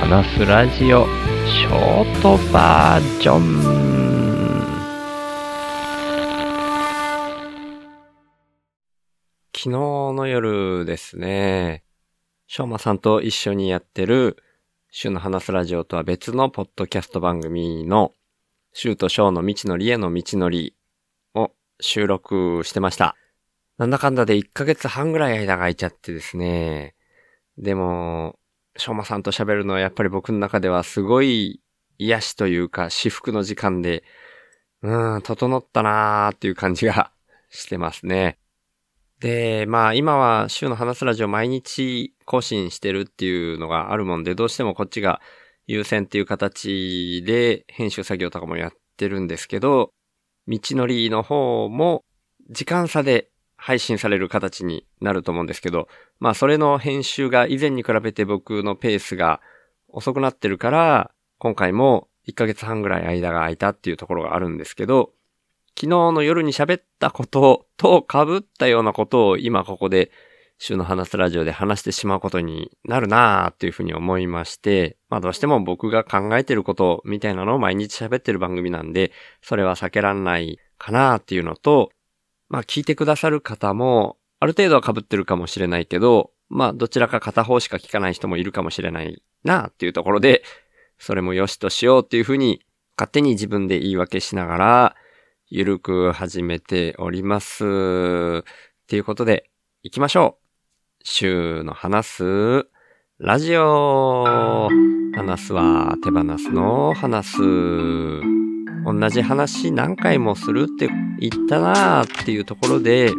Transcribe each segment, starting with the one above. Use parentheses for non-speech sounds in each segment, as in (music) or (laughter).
話すラジオショートバージョン昨日の夜ですね、しょうまさんと一緒にやってる週の話すラジオとは別のポッドキャスト番組の週とショーの道のりへの道のりを収録してました。なんだかんだで1ヶ月半ぐらい間が空いちゃってですね。でも、しょうまさんと喋るのはやっぱり僕の中ではすごい癒しというか至福の時間で、うん、整ったなーっていう感じが (laughs) してますね。で、まあ今は週の話すラジオ毎日更新してるっていうのがあるもんで、どうしてもこっちが優先っていう形で編集作業とかもやってるんですけど、道のりの方も時間差で配信される形になると思うんですけど、まあそれの編集が以前に比べて僕のペースが遅くなってるから、今回も1ヶ月半ぐらい間が空いたっていうところがあるんですけど、昨日の夜に喋ったことと被ったようなことを今ここで週の話すラジオで話してしまうことになるなーっていうふうに思いまして、まあどうしても僕が考えてることみたいなのを毎日喋ってる番組なんで、それは避けらんないかなーっていうのと、まあ聞いてくださる方も、ある程度は被ってるかもしれないけど、まあどちらか片方しか聞かない人もいるかもしれないなっていうところで、それも良しとしようっていうふうに勝手に自分で言い訳しながら、ゆるく始めております。っていうことで、行きましょう。週の話す、ラジオ話すは手放すの話す。同じ話何回もするって言ったなーっていうところで、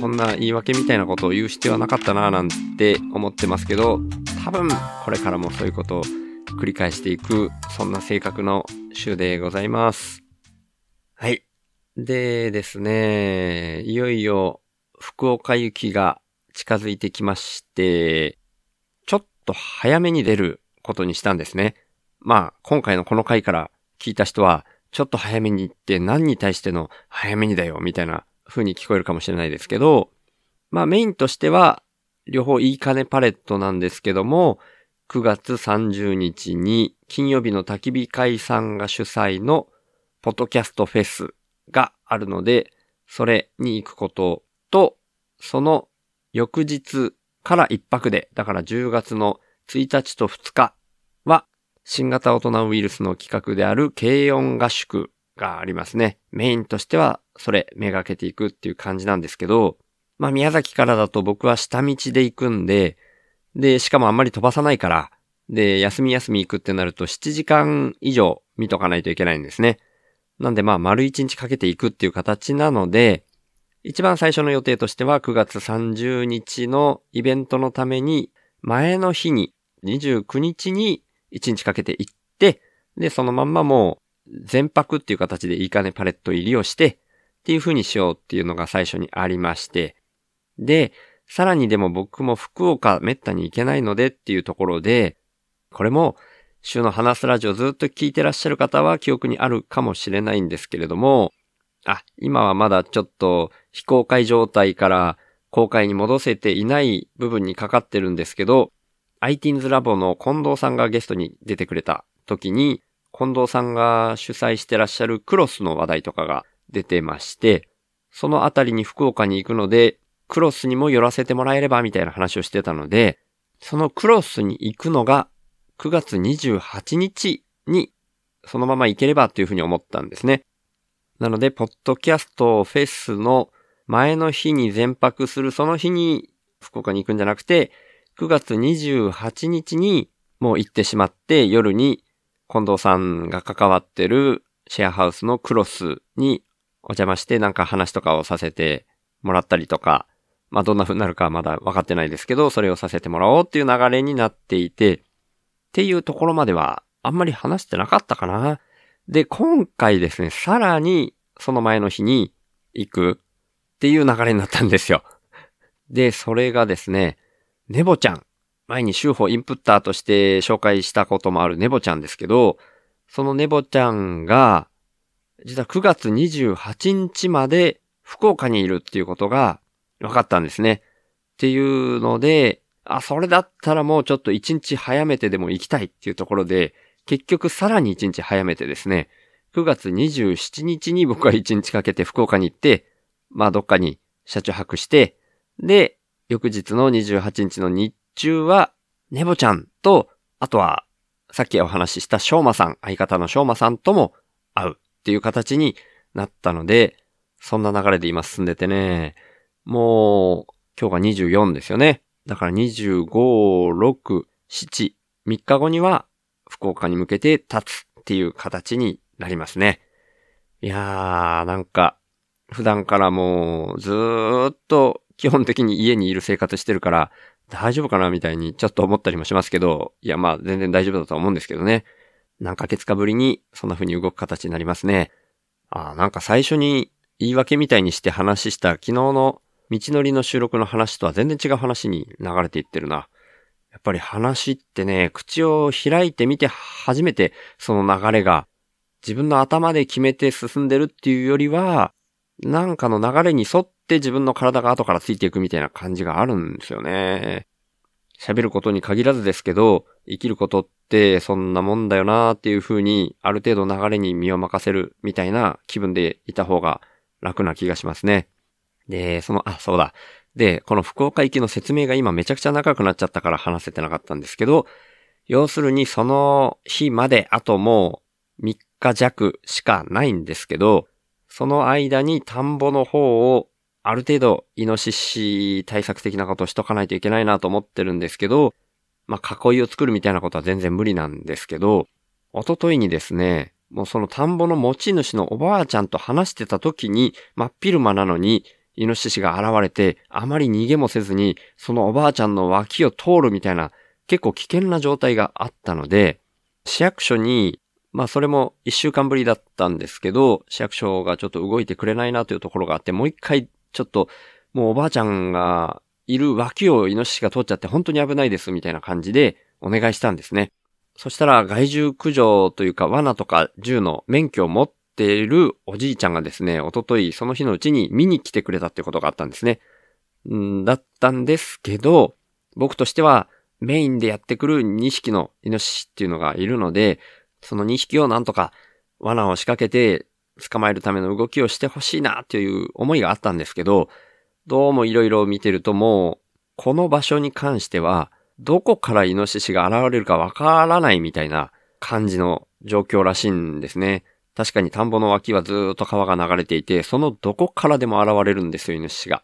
こんな言い訳みたいなことを言う必要はなかったなーなんて思ってますけど、多分これからもそういうことを繰り返していく、そんな性格の週でございます。はい。でですね、いよいよ福岡行きが近づいてきまして、ちょっと早めに出ることにしたんですね。まあ、今回のこの回から聞いた人は、ちょっと早めに行って何に対しての早めにだよ、みたいな風に聞こえるかもしれないですけど、まあメインとしては、両方いい金パレットなんですけども、9月30日に金曜日の焚き火会さんが主催のポッドキャストフェスがあるので、それに行くことと、その翌日から一泊で、だから10月の1日と2日は新型大人ウイルスの企画である軽音合宿がありますね。メインとしてはそれめがけていくっていう感じなんですけど、まあ宮崎からだと僕は下道で行くんで、で、しかもあんまり飛ばさないから、で、休み休み行くってなると7時間以上見とかないといけないんですね。なんでまあ丸1日かけていくっていう形なので、一番最初の予定としては9月30日のイベントのために前の日に29日に1日かけて行って、で、そのまんまもう全泊っていう形でいいかねパレット入りをして、っていう風にしようっていうのが最初にありまして、で、さらにでも僕も福岡めったに行けないのでっていうところで、これも週の話すラジオずっと聞いてらっしゃる方は記憶にあるかもしれないんですけれども、あ、今はまだちょっと非公開状態から公開に戻せていない部分にかかってるんですけど、ITINS ラボの近藤さんがゲストに出てくれた時に、近藤さんが主催してらっしゃるクロスの話題とかが出てまして、そのあたりに福岡に行くので、クロスにも寄らせてもらえればみたいな話をしてたので、そのクロスに行くのが9月28日にそのまま行ければというふうに思ったんですね。なので、ポッドキャストフェスの前の日に全泊するその日に福岡に行くんじゃなくて、9月28日にもう行ってしまって夜に近藤さんが関わってるシェアハウスのクロスにお邪魔してなんか話とかをさせてもらったりとか、まあどんな風になるかはまだ分かってないですけど、それをさせてもらおうっていう流れになっていて、っていうところまではあんまり話してなかったかな。で、今回ですね、さらにその前の日に行くっていう流れになったんですよ。で、それがですね、ネボちゃん。前に週報インプッターとして紹介したこともあるネボちゃんですけど、そのネボちゃんが、実は9月28日まで福岡にいるっていうことが分かったんですね。っていうので、あ、それだったらもうちょっと一日早めてでも行きたいっていうところで、結局さらに一日早めてですね、9月27日に僕は一日かけて福岡に行って、まあどっかに車中泊して、で、翌日の28日の日中は、ネボちゃんと、あとは、さっきお話ししたしょうまさん、相方のしょうまさんとも会うっていう形になったので、そんな流れで今進んでてね、もう、今日が24ですよね。だから25、6、7、3日後には福岡に向けて立つっていう形になりますね。いやー、なんか、普段からもうずーっと基本的に家にいる生活してるから大丈夫かなみたいにちょっと思ったりもしますけど、いやまあ全然大丈夫だと思うんですけどね。何ヶ月かぶりにそんな風に動く形になりますね。ああ、なんか最初に言い訳みたいにして話した昨日の道のりの収録の話とは全然違う話に流れていってるな。やっぱり話ってね、口を開いてみて初めてその流れが自分の頭で決めて進んでるっていうよりは、なんかの流れに沿って自分の体が後からついていくみたいな感じがあるんですよね。喋ることに限らずですけど、生きることってそんなもんだよなーっていう風に、ある程度流れに身を任せるみたいな気分でいた方が楽な気がしますね。で、その、あ、そうだ。で、この福岡行きの説明が今めちゃくちゃ長くなっちゃったから話せてなかったんですけど、要するにその日まであともう3日弱しかないんですけど、その間に田んぼの方をある程度イノシシ対策的なことをしとかないといけないなと思ってるんですけど、まあ、囲いを作るみたいなことは全然無理なんですけど、おとといにですね、もうその田んぼの持ち主のおばあちゃんと話してた時に、真っ昼間なのに、イノシシが現れて、あまり逃げもせずに、そのおばあちゃんの脇を通るみたいな、結構危険な状態があったので、市役所に、まあそれも一週間ぶりだったんですけど、市役所がちょっと動いてくれないなというところがあって、もう一回ちょっと、もうおばあちゃんがいる脇をイノシシが通っちゃって本当に危ないですみたいな感じでお願いしたんですね。そしたら害獣駆除というか罠とか銃の免許を持っているおじいちゃんがですね、おとといその日のうちに見に来てくれたってことがあったんですね。んだったんですけど、僕としてはメインでやってくる2匹のイノシシっていうのがいるので、その2匹をなんとか罠を仕掛けて捕まえるための動きをしてほしいなという思いがあったんですけど、どうも色々見てるともう、この場所に関しては、どこからイノシシが現れるかわからないみたいな感じの状況らしいんですね。確かに田んぼの脇はずっと川が流れていて、そのどこからでも現れるんですよ、イノシシが。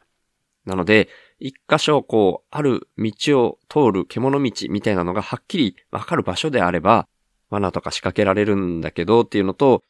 なので、一箇所こう、ある道を通る獣道みたいなのがはっきりわかる場所であれば、罠とか仕掛けられるんだけどっていうのと、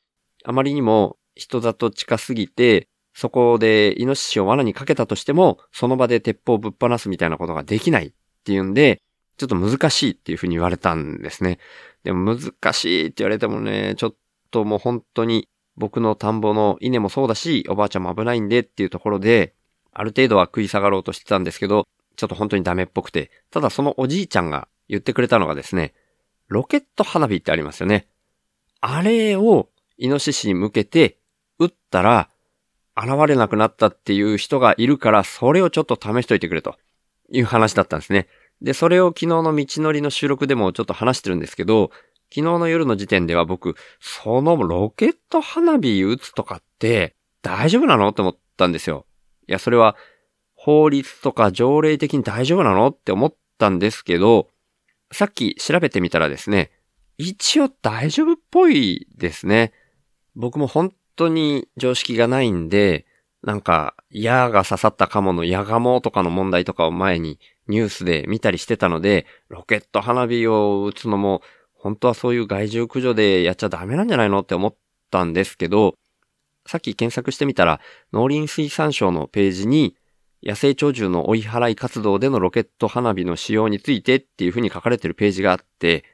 あまりにも人里近すぎて、そこでイノシシを罠にかけたとしても、その場で鉄砲をぶっ放すみたいなことができないっていうんで、ちょっと難しいっていうふうに言われたんですね。でも難しいって言われてもね、ちょっともう本当に僕の田んぼの稲もそうだし、おばあちゃんも危ないんでっていうところで、ある程度は食い下がろうとしてたんですけど、ちょっと本当にダメっぽくて、ただそのおじいちゃんが言ってくれたのがですね、ロケット花火ってありますよね。あれをイノシシに向けて撃ったら現れなくなったっていう人がいるから、それをちょっと試しといてくれという話だったんですね。で、それを昨日の道のりの収録でもちょっと話してるんですけど、昨日の夜の時点では僕、そのロケット花火撃つとかって大丈夫なの？って思ったんですよ。いや、それは法律とか条例的に大丈夫なの？って思ったんですけど、さっき調べてみたらですね、一応大丈夫っぽいですね。僕も本当に常識がないんで、なんか、矢が刺さったカモの矢ガモとかの問題とかを前にニュースで見たりしてたので、ロケット花火を撃つのも、本当はそういう害獣駆除でやっちゃダメなんじゃないのって思ったんですけど、さっき検索してみたら、農林水産省のページに、野生鳥獣の追い払い活動でのロケット花火の使用についてっていう風に書かれてるページがあって、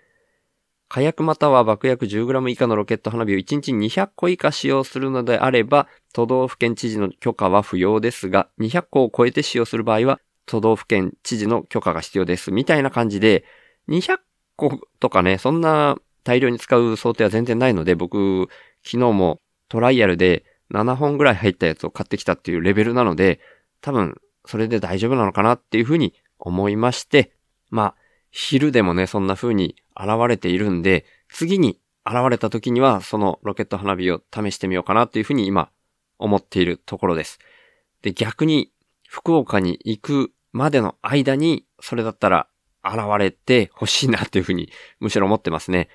火薬または爆薬 10g 以下のロケット花火を1日200個以下使用するのであれば、都道府県知事の許可は不要ですが、200個を超えて使用する場合は、都道府県知事の許可が必要です。みたいな感じで、200個とかね、そんな大量に使う想定は全然ないので、僕、昨日もトライアルで7本ぐらい入ったやつを買ってきたっていうレベルなので、多分、それで大丈夫なのかなっていうふうに思いまして、まあ、昼でもね、そんな風に現れているんで、次に現れた時には、そのロケット花火を試してみようかなっていう風に今、思っているところです。で、逆に、福岡に行くまでの間に、それだったら現れて欲しいなっていう風に、むしろ思ってますね。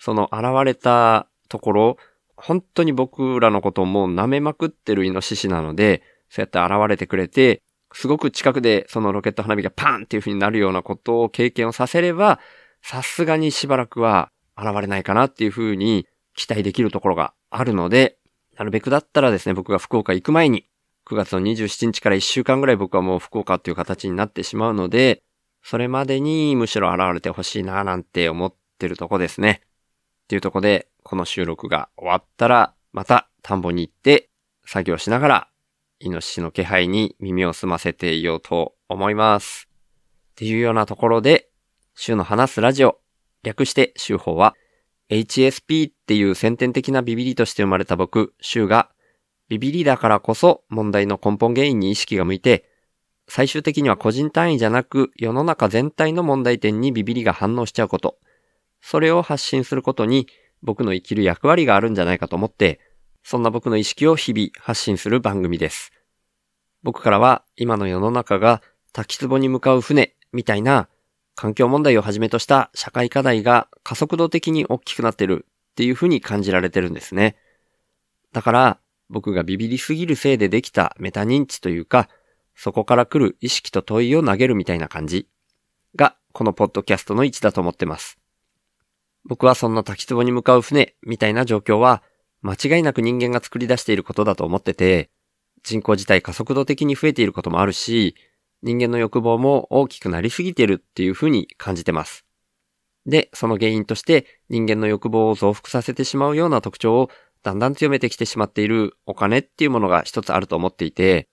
その現れたところ、本当に僕らのことをもう舐めまくってるイノシシなので、そうやって現れてくれて、すごく近くでそのロケット花火がパンっていう風になるようなことを経験をさせれば、さすがにしばらくは現れないかなっていう風に期待できるところがあるので、なるべくだったらですね、僕が福岡行く前に、9月の27日から1週間ぐらい僕はもう福岡っていう形になってしまうので、それまでにむしろ現れてほしいななんて思ってるとこですね。っていうとこで、この収録が終わったら、また田んぼに行って作業しながら、イノシシの気配に耳を澄ませていようと思います。っていうようなところで、週の話すラジオ、略して週報は、HSP っていう先天的なビビリとして生まれた僕、週が、ビビリだからこそ問題の根本原因に意識が向いて、最終的には個人単位じゃなく世の中全体の問題点にビビリが反応しちゃうこと。それを発信することに僕の生きる役割があるんじゃないかと思って、そんな僕の意識を日々発信する番組です。僕からは今の世の中が滝壺に向かう船みたいな環境問題をはじめとした社会課題が加速度的に大きくなってるっていうふうに感じられてるんですね。だから僕がビビりすぎるせいでできたメタ認知というか、そこから来る意識と問いを投げるみたいな感じがこのポッドキャストの位置だと思ってます。僕はそんな滝壺に向かう船みたいな状況は間違いなく人間が作り出していることだと思ってて、人口自体加速度的に増えていることもあるし、人間の欲望も大きくなりすぎてるっていうふうに感じてます。で、その原因として人間の欲望を増幅させてしまうような特徴をだんだん強めてきてしまっているお金っていうものが一つあると思っていて、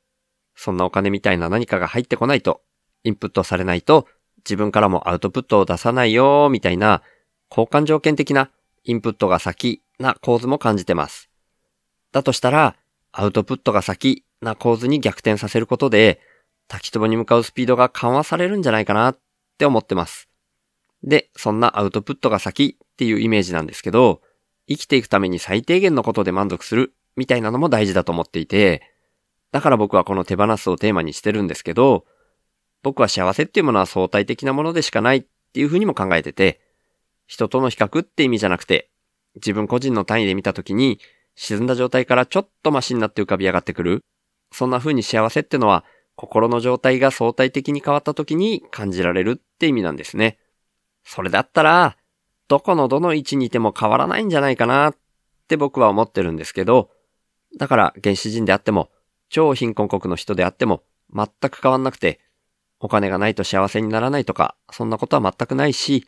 そんなお金みたいな何かが入ってこないと、インプットされないと自分からもアウトプットを出さないよみたいな交換条件的なインプットが先な構図も感じてます。だとしたら、アウトプットが先な構図に逆転させることで、滝壺に向かうスピードが緩和されるんじゃないかなって思ってます。で、そんなアウトプットが先っていうイメージなんですけど、生きていくために最低限のことで満足するみたいなのも大事だと思っていて、だから僕はこの手放すをテーマにしてるんですけど、僕は幸せっていうものは相対的なものでしかないっていうふうにも考えてて、人との比較って意味じゃなくて、自分個人の単位で見たときに、沈んだ状態からちょっとマシになって浮かび上がってくる。そんな風に幸せってのは、心の状態が相対的に変わった時に感じられるって意味なんですね。それだったら、どこのどの位置にいても変わらないんじゃないかなって僕は思ってるんですけど、だから原始人であっても、超貧困国の人であっても、全く変わんなくて、お金がないと幸せにならないとか、そんなことは全くないし、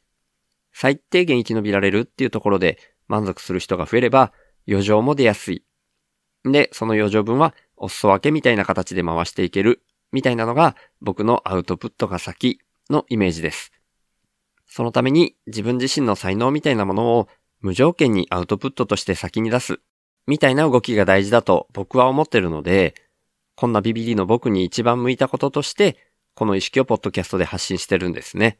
最低限生き延びられるっていうところで満足する人が増えれば余剰も出やすい。で、その余剰分はお裾分けみたいな形で回していけるみたいなのが僕のアウトプットが先のイメージです。そのために自分自身の才能みたいなものを無条件にアウトプットとして先に出すみたいな動きが大事だと僕は思ってるので、こんなビビリの僕に一番向いたこととして、この意識をポッドキャストで発信してるんですね。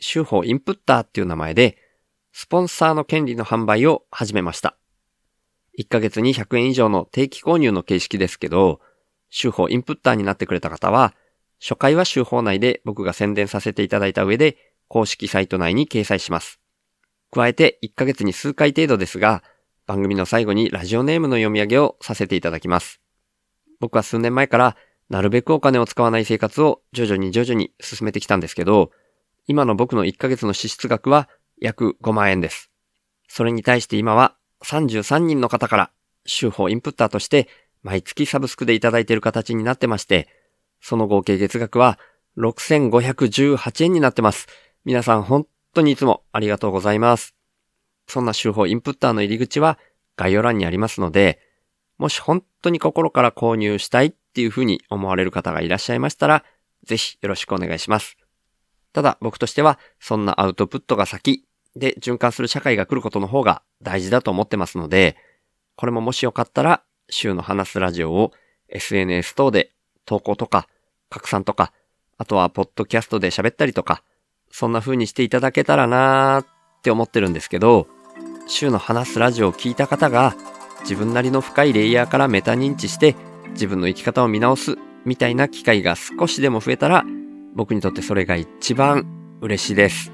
手法インプッターっていう名前で、スポンサーの権利の販売を始めました。1ヶ月に100円以上の定期購入の形式ですけど、手法インプッターになってくれた方は、初回は手法内で僕が宣伝させていただいた上で、公式サイト内に掲載します。加えて1ヶ月に数回程度ですが、番組の最後にラジオネームの読み上げをさせていただきます。僕は数年前からなるべくお金を使わない生活を徐々に徐々に進めてきたんですけど、今の僕の1ヶ月の支出額は約5万円です。それに対して今は33人の方から週報インプッターとして毎月サブスクでいただいている形になってまして、その合計月額は6518円になってます。皆さん本当にいつもありがとうございます。そんな手法インプッターの入り口は概要欄にありますので、もし本当に心から購入したいっていうふうに思われる方がいらっしゃいましたら、ぜひよろしくお願いします。ただ僕としては、そんなアウトプットが先で循環する社会が来ることの方が大事だと思ってますので、これももしよかったら、週の話すラジオを SNS 等で投稿とか拡散とか、あとはポッドキャストで喋ったりとか、そんな風にしていただけたらなーって思ってるんですけど、週の話すラジオを聞いた方が自分なりの深いレイヤーからメタ認知して自分の生き方を見直すみたいな機会が少しでも増えたら僕にとってそれが一番嬉しいです。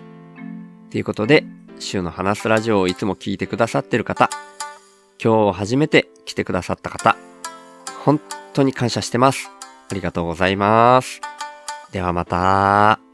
ということで、週の話すラジオをいつも聞いてくださってる方、今日初めて来てくださった方、本当に感謝してます。ありがとうございます。ではまた。